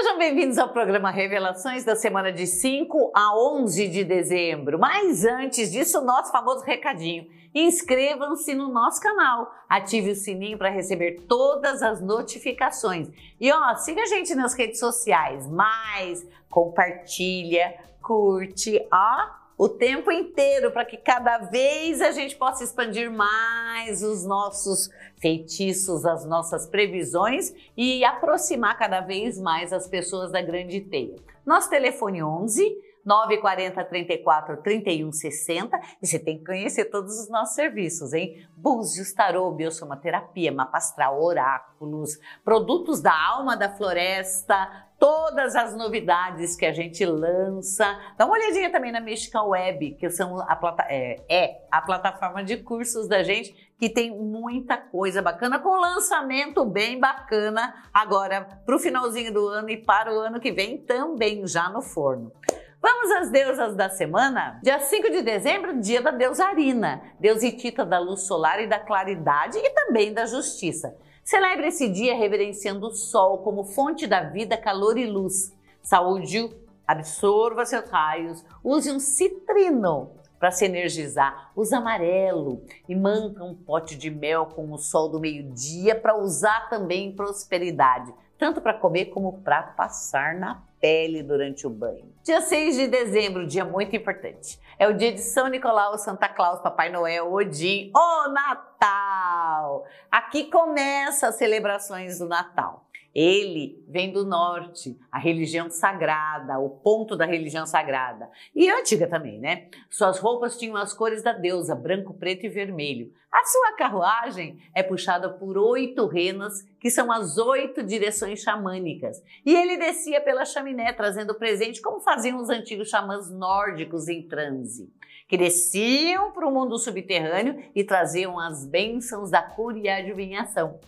Sejam bem-vindos ao programa Revelações da semana de 5 a 11 de dezembro. Mas antes disso, nosso famoso recadinho. Inscrevam-se no nosso canal, ative o sininho para receber todas as notificações. E ó, siga a gente nas redes sociais, mais compartilha, curte, ó, o tempo inteiro para que cada vez a gente possa expandir mais os nossos feitiços, as nossas previsões e aproximar cada vez mais as pessoas da grande teia. Nosso telefone 11 940 34 31 60 e você tem que conhecer todos os nossos serviços, hein? Búzios, tarô, biosomaterapia, mapa astral, oráculos, produtos da alma da floresta, todas as novidades que a gente lança. Dá uma olhadinha também na Mystical Web, que são a plata é, é a plataforma de cursos da gente, que tem muita coisa bacana, com lançamento bem bacana agora para o finalzinho do ano e para o ano que vem também já no forno. Vamos às deusas da semana? Dia 5 de dezembro, dia da deusa Arina, deusitita da luz solar e da claridade e também da justiça. Celebre esse dia reverenciando o sol como fonte da vida, calor e luz. Saúde, absorva seus raios, use um citrino para se energizar. Use amarelo e manta um pote de mel com o sol do meio-dia para usar também em prosperidade, tanto para comer como para passar na pele durante o banho. Dia 6 de dezembro, dia muito importante. É o dia de São Nicolau, Santa Claus, Papai Noel, Odin, o Natal! Aqui começa as celebrações do Natal. Ele vem do norte, a religião sagrada, o ponto da religião sagrada. E antiga também, né? Suas roupas tinham as cores da deusa, branco, preto e vermelho. A sua carruagem é puxada por oito renas, que são as oito direções xamânicas. E ele descia pela chaminé, trazendo presente, como faziam os antigos xamãs nórdicos em transe que desciam para o mundo subterrâneo e traziam as bênçãos da cura e adivinhação.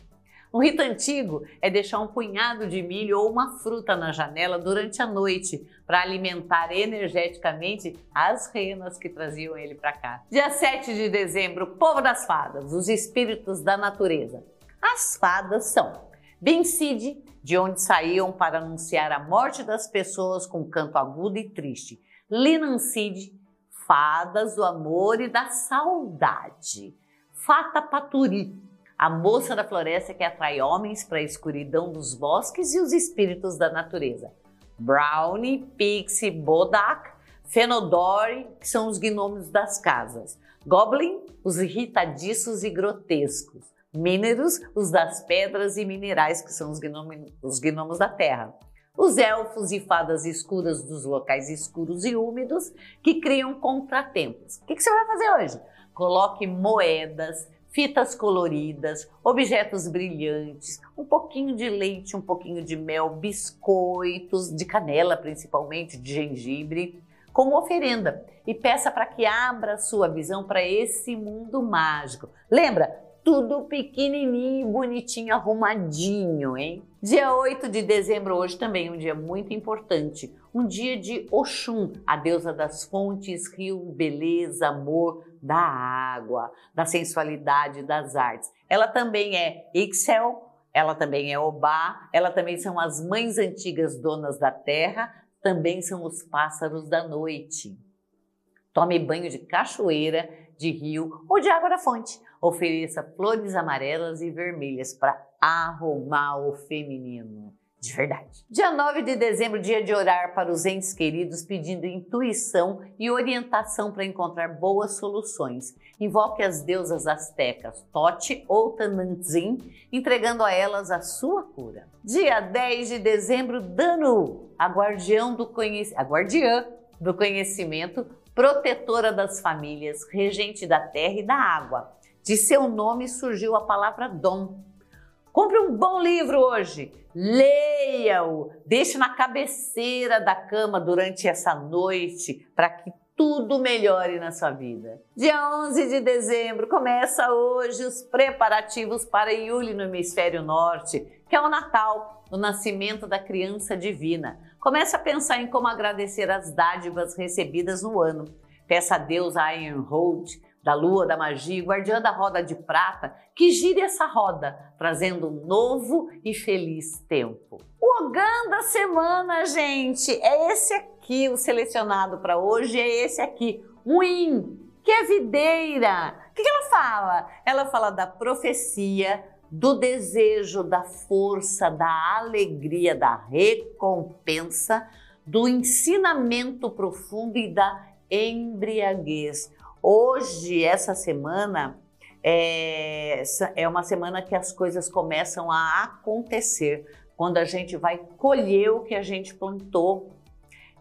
Um rito antigo é deixar um punhado de milho ou uma fruta na janela durante a noite para alimentar energeticamente as renas que traziam ele para cá. Dia 7 de dezembro, povo das fadas, os espíritos da natureza. As fadas são Bencide, de onde saíam para anunciar a morte das pessoas com canto agudo e triste. Linancide, fadas do amor e da saudade. Fata Paturi, a moça da floresta que atrai homens para a escuridão dos bosques e os espíritos da natureza. Brownie, Pixie, Bodak, Fenodori, que são os gnomos das casas. Goblin, os irritadiços e grotescos. Mineros, os das pedras e minerais, que são os, gnomos, os gnomos da terra. Os elfos e fadas escuras dos locais escuros e úmidos que criam contratempos. O que, que você vai fazer hoje? Coloque moedas, fitas coloridas, objetos brilhantes, um pouquinho de leite, um pouquinho de mel, biscoitos, de canela principalmente, de gengibre, como oferenda e peça para que abra sua visão para esse mundo mágico. Lembra? Tudo pequenininho, bonitinho, arrumadinho, hein? Dia 8 de dezembro, hoje também um dia muito importante, um dia de Oxum, a deusa das fontes, rio, beleza, amor, da água, da sensualidade, das artes. Ela também é Ixel, ela também é Obá, ela também são as mães antigas donas da terra, também são os pássaros da noite. Tome banho de cachoeira, de rio ou de água da fonte. Ofereça flores amarelas e vermelhas para arrumar o feminino de verdade. Dia 9 de dezembro, dia de orar para os entes queridos, pedindo intuição e orientação para encontrar boas soluções. Invoque as deusas astecas Tote ou Tanantzin, entregando a elas a sua cura. Dia 10 de dezembro, Danu, a guardião do a guardiã do conhecimento, protetora das famílias, regente da terra e da água. De seu nome surgiu a palavra dom, Compre um bom livro hoje, leia-o, deixe na cabeceira da cama durante essa noite para que tudo melhore na sua vida. Dia 11 de dezembro começa hoje os preparativos para Yuli no hemisfério norte, que é o Natal, o nascimento da criança divina. Comece a pensar em como agradecer as dádivas recebidas no ano. Peça a Deus a Ironhold da lua, da magia, guardiã da roda de prata, que gire essa roda, trazendo um novo e feliz tempo. O Ogã da semana, gente, é esse aqui, o selecionado para hoje é esse aqui, Win, que é videira. O que, que ela fala? Ela fala da profecia, do desejo, da força, da alegria, da recompensa, do ensinamento profundo e da embriaguez. Hoje, essa semana, é, é uma semana que as coisas começam a acontecer, quando a gente vai colher o que a gente plantou.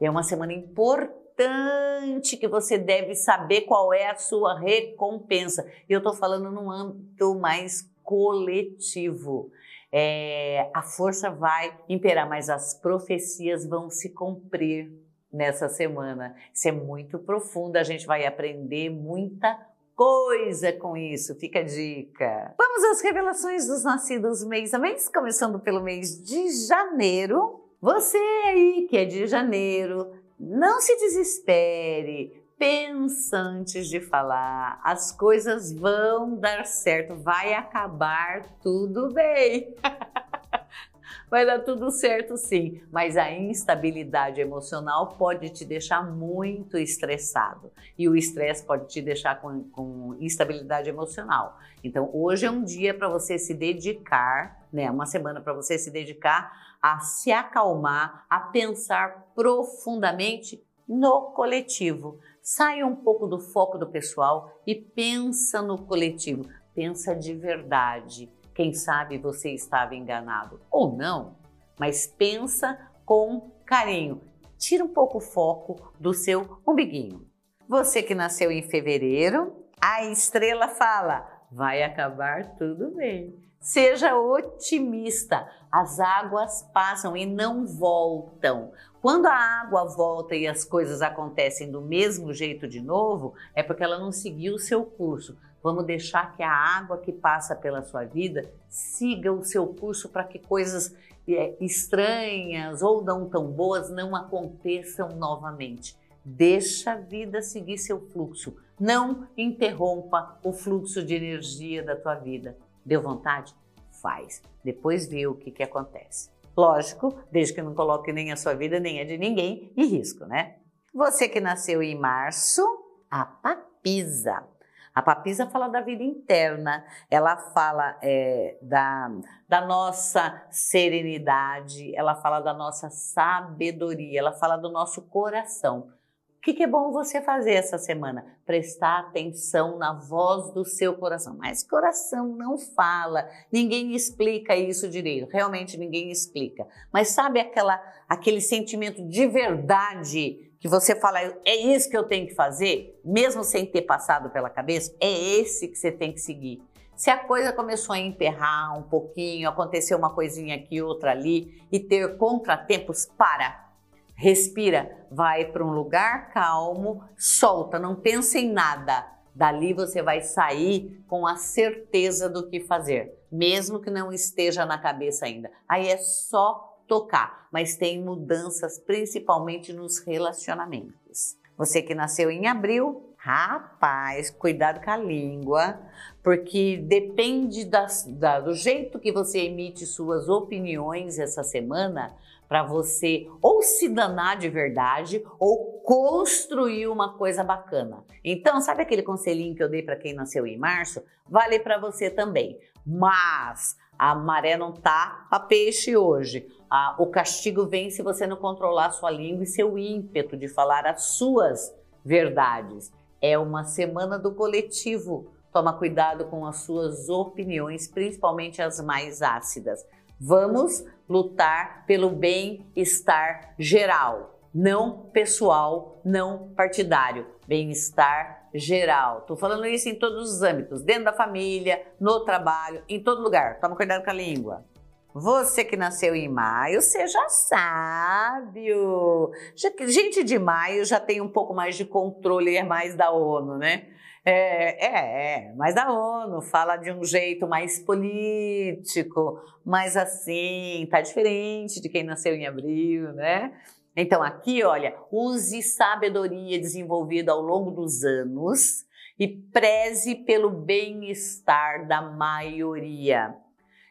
É uma semana importante que você deve saber qual é a sua recompensa. E eu estou falando num âmbito mais coletivo. É, a força vai imperar, mas as profecias vão se cumprir nessa semana. Isso é muito profundo, a gente vai aprender muita coisa com isso. Fica a dica. Vamos às revelações dos nascidos mês a mês, começando pelo mês de janeiro. Você aí que é de janeiro, não se desespere. Pensa antes de falar, as coisas vão dar certo, vai acabar tudo bem. vai dar tudo certo sim, mas a instabilidade emocional pode te deixar muito estressado e o estresse pode te deixar com, com instabilidade emocional. Então hoje é um dia para você se dedicar, né? Uma semana para você se dedicar a se acalmar, a pensar profundamente no coletivo. Saia um pouco do foco do pessoal e pensa no coletivo. Pensa de verdade quem sabe você estava enganado ou não, mas pensa com carinho. Tira um pouco o foco do seu umbiguinho. Você que nasceu em fevereiro, a estrela fala: vai acabar tudo bem. Seja otimista. As águas passam e não voltam. Quando a água volta e as coisas acontecem do mesmo jeito de novo, é porque ela não seguiu o seu curso. Vamos deixar que a água que passa pela sua vida siga o seu curso para que coisas é, estranhas ou não tão boas não aconteçam novamente. Deixa a vida seguir seu fluxo. Não interrompa o fluxo de energia da tua vida. Deu vontade? Faz. Depois vê o que, que acontece. Lógico, desde que não coloque nem a sua vida nem a de ninguém em risco, né? Você que nasceu em março, a papisa. A papisa fala da vida interna, ela fala é, da, da nossa serenidade, ela fala da nossa sabedoria, ela fala do nosso coração. O que, que, é bom você fazer essa semana? Prestar atenção na voz do seu coração. Mas coração não fala, ninguém explica isso direito, realmente ninguém explica. Mas sabe aquela, aquele sentimento de verdade que você fala, é isso que eu tenho que fazer, mesmo sem ter passado pela cabeça, é esse que você tem que seguir. Se a coisa começou a emperrar um pouquinho, aconteceu uma coisinha aqui, outra ali, e ter contratempos, para, respira, vai para um lugar calmo, solta, não pensa em nada. Dali você vai sair com a certeza do que fazer, mesmo que não esteja na cabeça ainda. Aí é só tocar, mas tem mudanças principalmente nos relacionamentos. Você que nasceu em abril, rapaz, cuidado com a língua, porque depende das, da, do jeito que você emite suas opiniões essa semana para você ou se danar de verdade ou construir uma coisa bacana. Então, sabe aquele conselhinho que eu dei para quem nasceu em março? Vale para você também. Mas a maré não tá a peixe hoje. Ah, o castigo vem se você não controlar sua língua e seu ímpeto de falar as suas verdades. É uma semana do coletivo. Toma cuidado com as suas opiniões, principalmente as mais ácidas. Vamos lutar pelo bem-estar geral, não pessoal, não partidário. Bem-estar geral. Estou falando isso em todos os âmbitos, dentro da família, no trabalho, em todo lugar. Toma cuidado com a língua. Você que nasceu em maio, já sabe. Gente de maio já tem um pouco mais de controle, é mais da ONU, né? É, é, é, mais da ONU, fala de um jeito mais político, mais assim, tá diferente de quem nasceu em abril, né? Então, aqui, olha, use sabedoria desenvolvida ao longo dos anos e preze pelo bem-estar da maioria.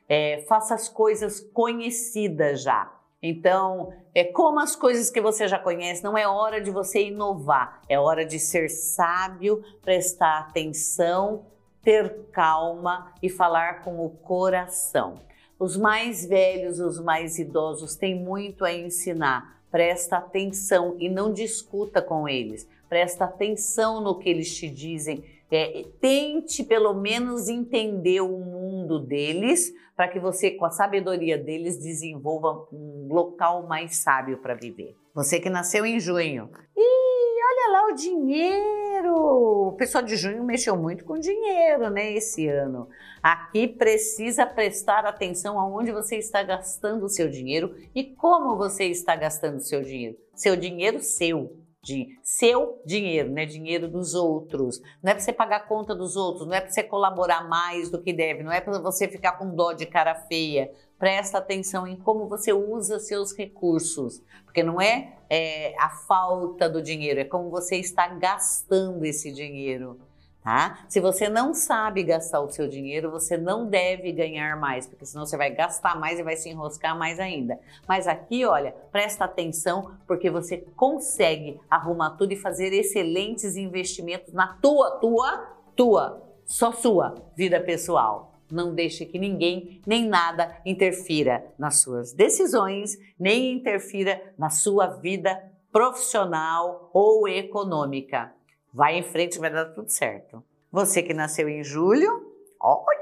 É, faça as coisas conhecidas já. Então, é como as coisas que você já conhece, não é hora de você inovar, é hora de ser sábio, prestar atenção, ter calma e falar com o coração. Os mais velhos, os mais idosos têm muito a ensinar. Presta atenção e não discuta com eles. Presta atenção no que eles te dizem. É, tente pelo menos entender o mundo deles para que você, com a sabedoria deles, desenvolva um local mais sábio para viver. Você que nasceu em junho. E olha lá o dinheiro! O pessoal de junho mexeu muito com dinheiro, né, esse ano. Aqui precisa prestar atenção aonde você está gastando o seu dinheiro e como você está gastando o seu dinheiro. Seu dinheiro seu de seu dinheiro, não é dinheiro dos outros. Não é para você pagar a conta dos outros, não é para você colaborar mais do que deve, não é para você ficar com dó de cara feia. Presta atenção em como você usa seus recursos, porque não é, é a falta do dinheiro, é como você está gastando esse dinheiro. Tá? Se você não sabe gastar o seu dinheiro, você não deve ganhar mais, porque senão você vai gastar mais e vai se enroscar mais ainda. Mas aqui, olha, presta atenção, porque você consegue arrumar tudo e fazer excelentes investimentos na tua, tua, tua, só sua vida pessoal. Não deixe que ninguém nem nada interfira nas suas decisões, nem interfira na sua vida profissional ou econômica. Vai em frente, vai dar tudo certo. Você que nasceu em julho, olha!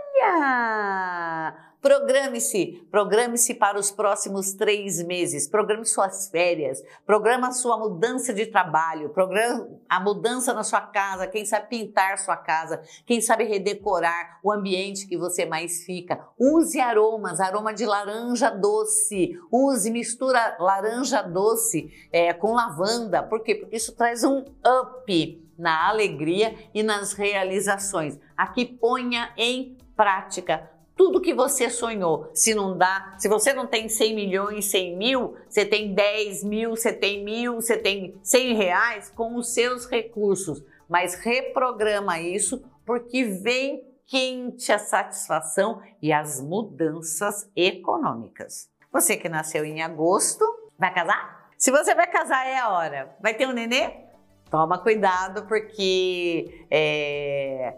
Programe-se, programe-se para os próximos três meses, programe suas férias, programa sua mudança de trabalho, programa a mudança na sua casa, quem sabe pintar sua casa, quem sabe redecorar o ambiente que você mais fica. Use aromas, aroma de laranja doce, use, mistura laranja doce é, com lavanda, por quê? Porque isso traz um up na alegria e nas realizações. Aqui ponha em prática tudo que você sonhou. Se não dá, se você não tem 100 milhões, 100 mil, você tem 10 mil, você tem mil, você tem 100 reais com os seus recursos. Mas reprograma isso porque vem quente a satisfação e as mudanças econômicas. Você que nasceu em agosto, vai casar? Se você vai casar, é a hora. Vai ter um nenê? Toma cuidado, porque é,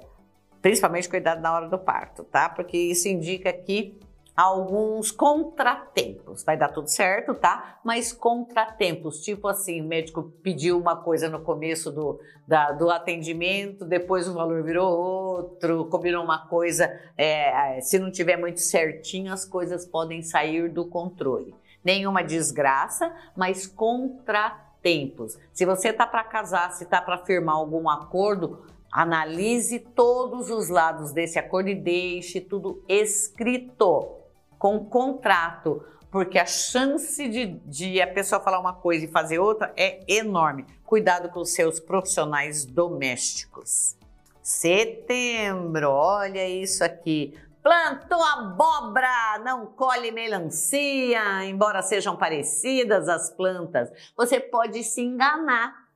principalmente cuidado na hora do parto, tá? Porque isso indica que alguns contratempos. Vai dar tudo certo, tá? Mas contratempos, tipo assim, o médico pediu uma coisa no começo do, da, do atendimento, depois o valor virou outro, combinou uma coisa, é, se não tiver muito certinho, as coisas podem sair do controle. Nenhuma desgraça, mas contratempos tempos. Se você está para casar, se está para firmar algum acordo, analise todos os lados desse acordo e deixe tudo escrito, com contrato, porque a chance de, de, a pessoa falar uma coisa e fazer outra é enorme. Cuidado com os seus profissionais domésticos. Setembro, olha isso aqui. Plantou abóbora, não colhe melancia, embora sejam parecidas as plantas. Você pode se enganar.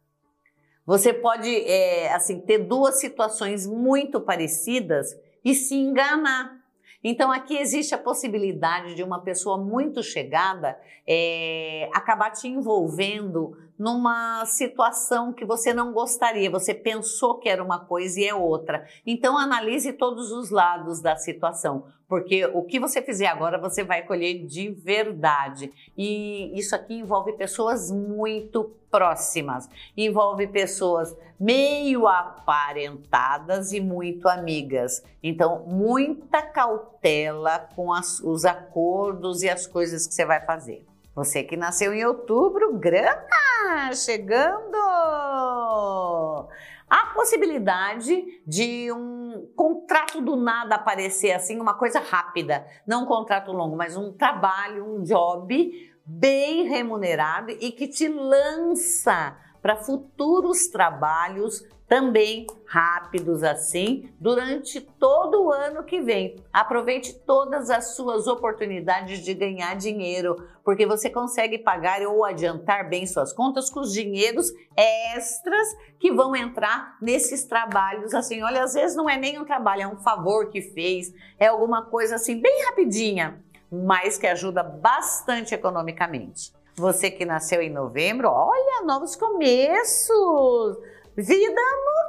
Você pode, é, assim, ter duas situações muito parecidas e se enganar. Então aqui existe a possibilidade de uma pessoa muito chegada é, acabar te envolvendo numa situação que você não gostaria, você pensou que era uma coisa e é outra. Então analise todos os lados da situação, porque o que você fizer agora você vai colher de verdade. E isso aqui envolve pessoas muito próximas, envolve pessoas meio aparentadas e muito amigas. Então, muita cautela com as, os acordos e as coisas que você vai fazer. Você que nasceu em outubro, grana chegando! Há possibilidade de um contrato do nada aparecer assim, uma coisa rápida, não um contrato longo, mas um trabalho, um job bem remunerado e que te lança para futuros trabalhos também rápidos assim durante todo o ano que vem. Aproveite todas as suas oportunidades de ganhar dinheiro, porque você consegue pagar ou adiantar bem suas contas com os dinheiros extras que vão entrar nesses trabalhos assim. Olha, às vezes não é nem um trabalho, é um favor que fez, é alguma coisa assim bem rapidinha, mas que ajuda bastante economicamente. Você que nasceu em novembro, olha, novos começos Vida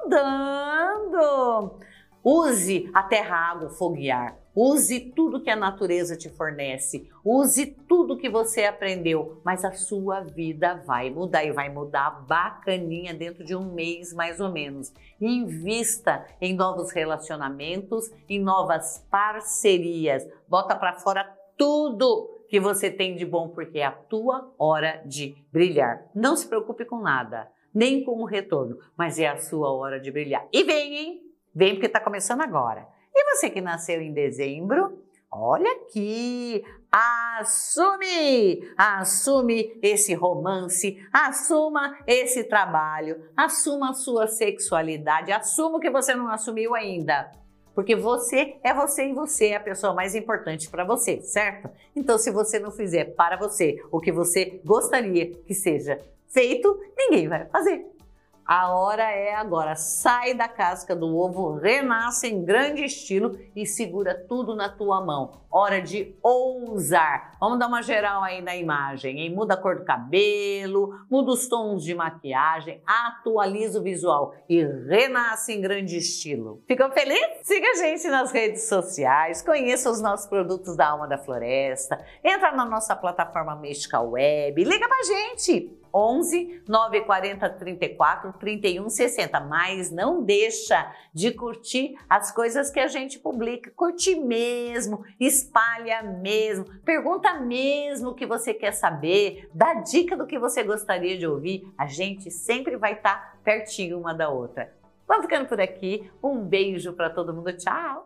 mudando. Use a terra, água, fogo e ar. Use tudo que a natureza te fornece. Use tudo que você aprendeu, mas a sua vida vai mudar e vai mudar bacaninha dentro de um mês mais ou menos. Invista em novos relacionamentos, em novas parcerias. Bota para fora tudo que você tem de bom porque é a tua hora de brilhar. Não se preocupe com nada nem com o retorno, mas é a sua hora de brilhar. E vem, hein? Vem porque está começando agora. E você que nasceu em dezembro, olha aqui, assume, assume esse romance, assuma esse trabalho, assuma a sua sexualidade, assuma o que você não assumiu ainda. Porque você é você e você é a pessoa mais importante para você, certo? Então, se você não fizer para você o que você gostaria que seja feito, ninguém vai fazer. A hora é agora. Sai da casca do ovo, renasce em grande estilo e segura tudo na tua mão. Hora de ousar. Vamos dar uma geral aí na imagem, hein? Muda a cor do cabelo, muda os tons de maquiagem, atualiza o visual e renasce em grande estilo. Ficou feliz? Siga a gente nas redes sociais, conheça os nossos produtos da Alma da Floresta, entra na nossa plataforma Mística Web, liga pra gente! 11 940 34 31 60. Mas não deixa de curtir as coisas que a gente publica. Curte mesmo, espalha mesmo, pergunta mesmo o que você quer saber, dá dica do que você gostaria de ouvir. A gente sempre vai estar tá pertinho uma da outra. Vamos ficando por aqui. Um beijo para todo mundo. Tchau!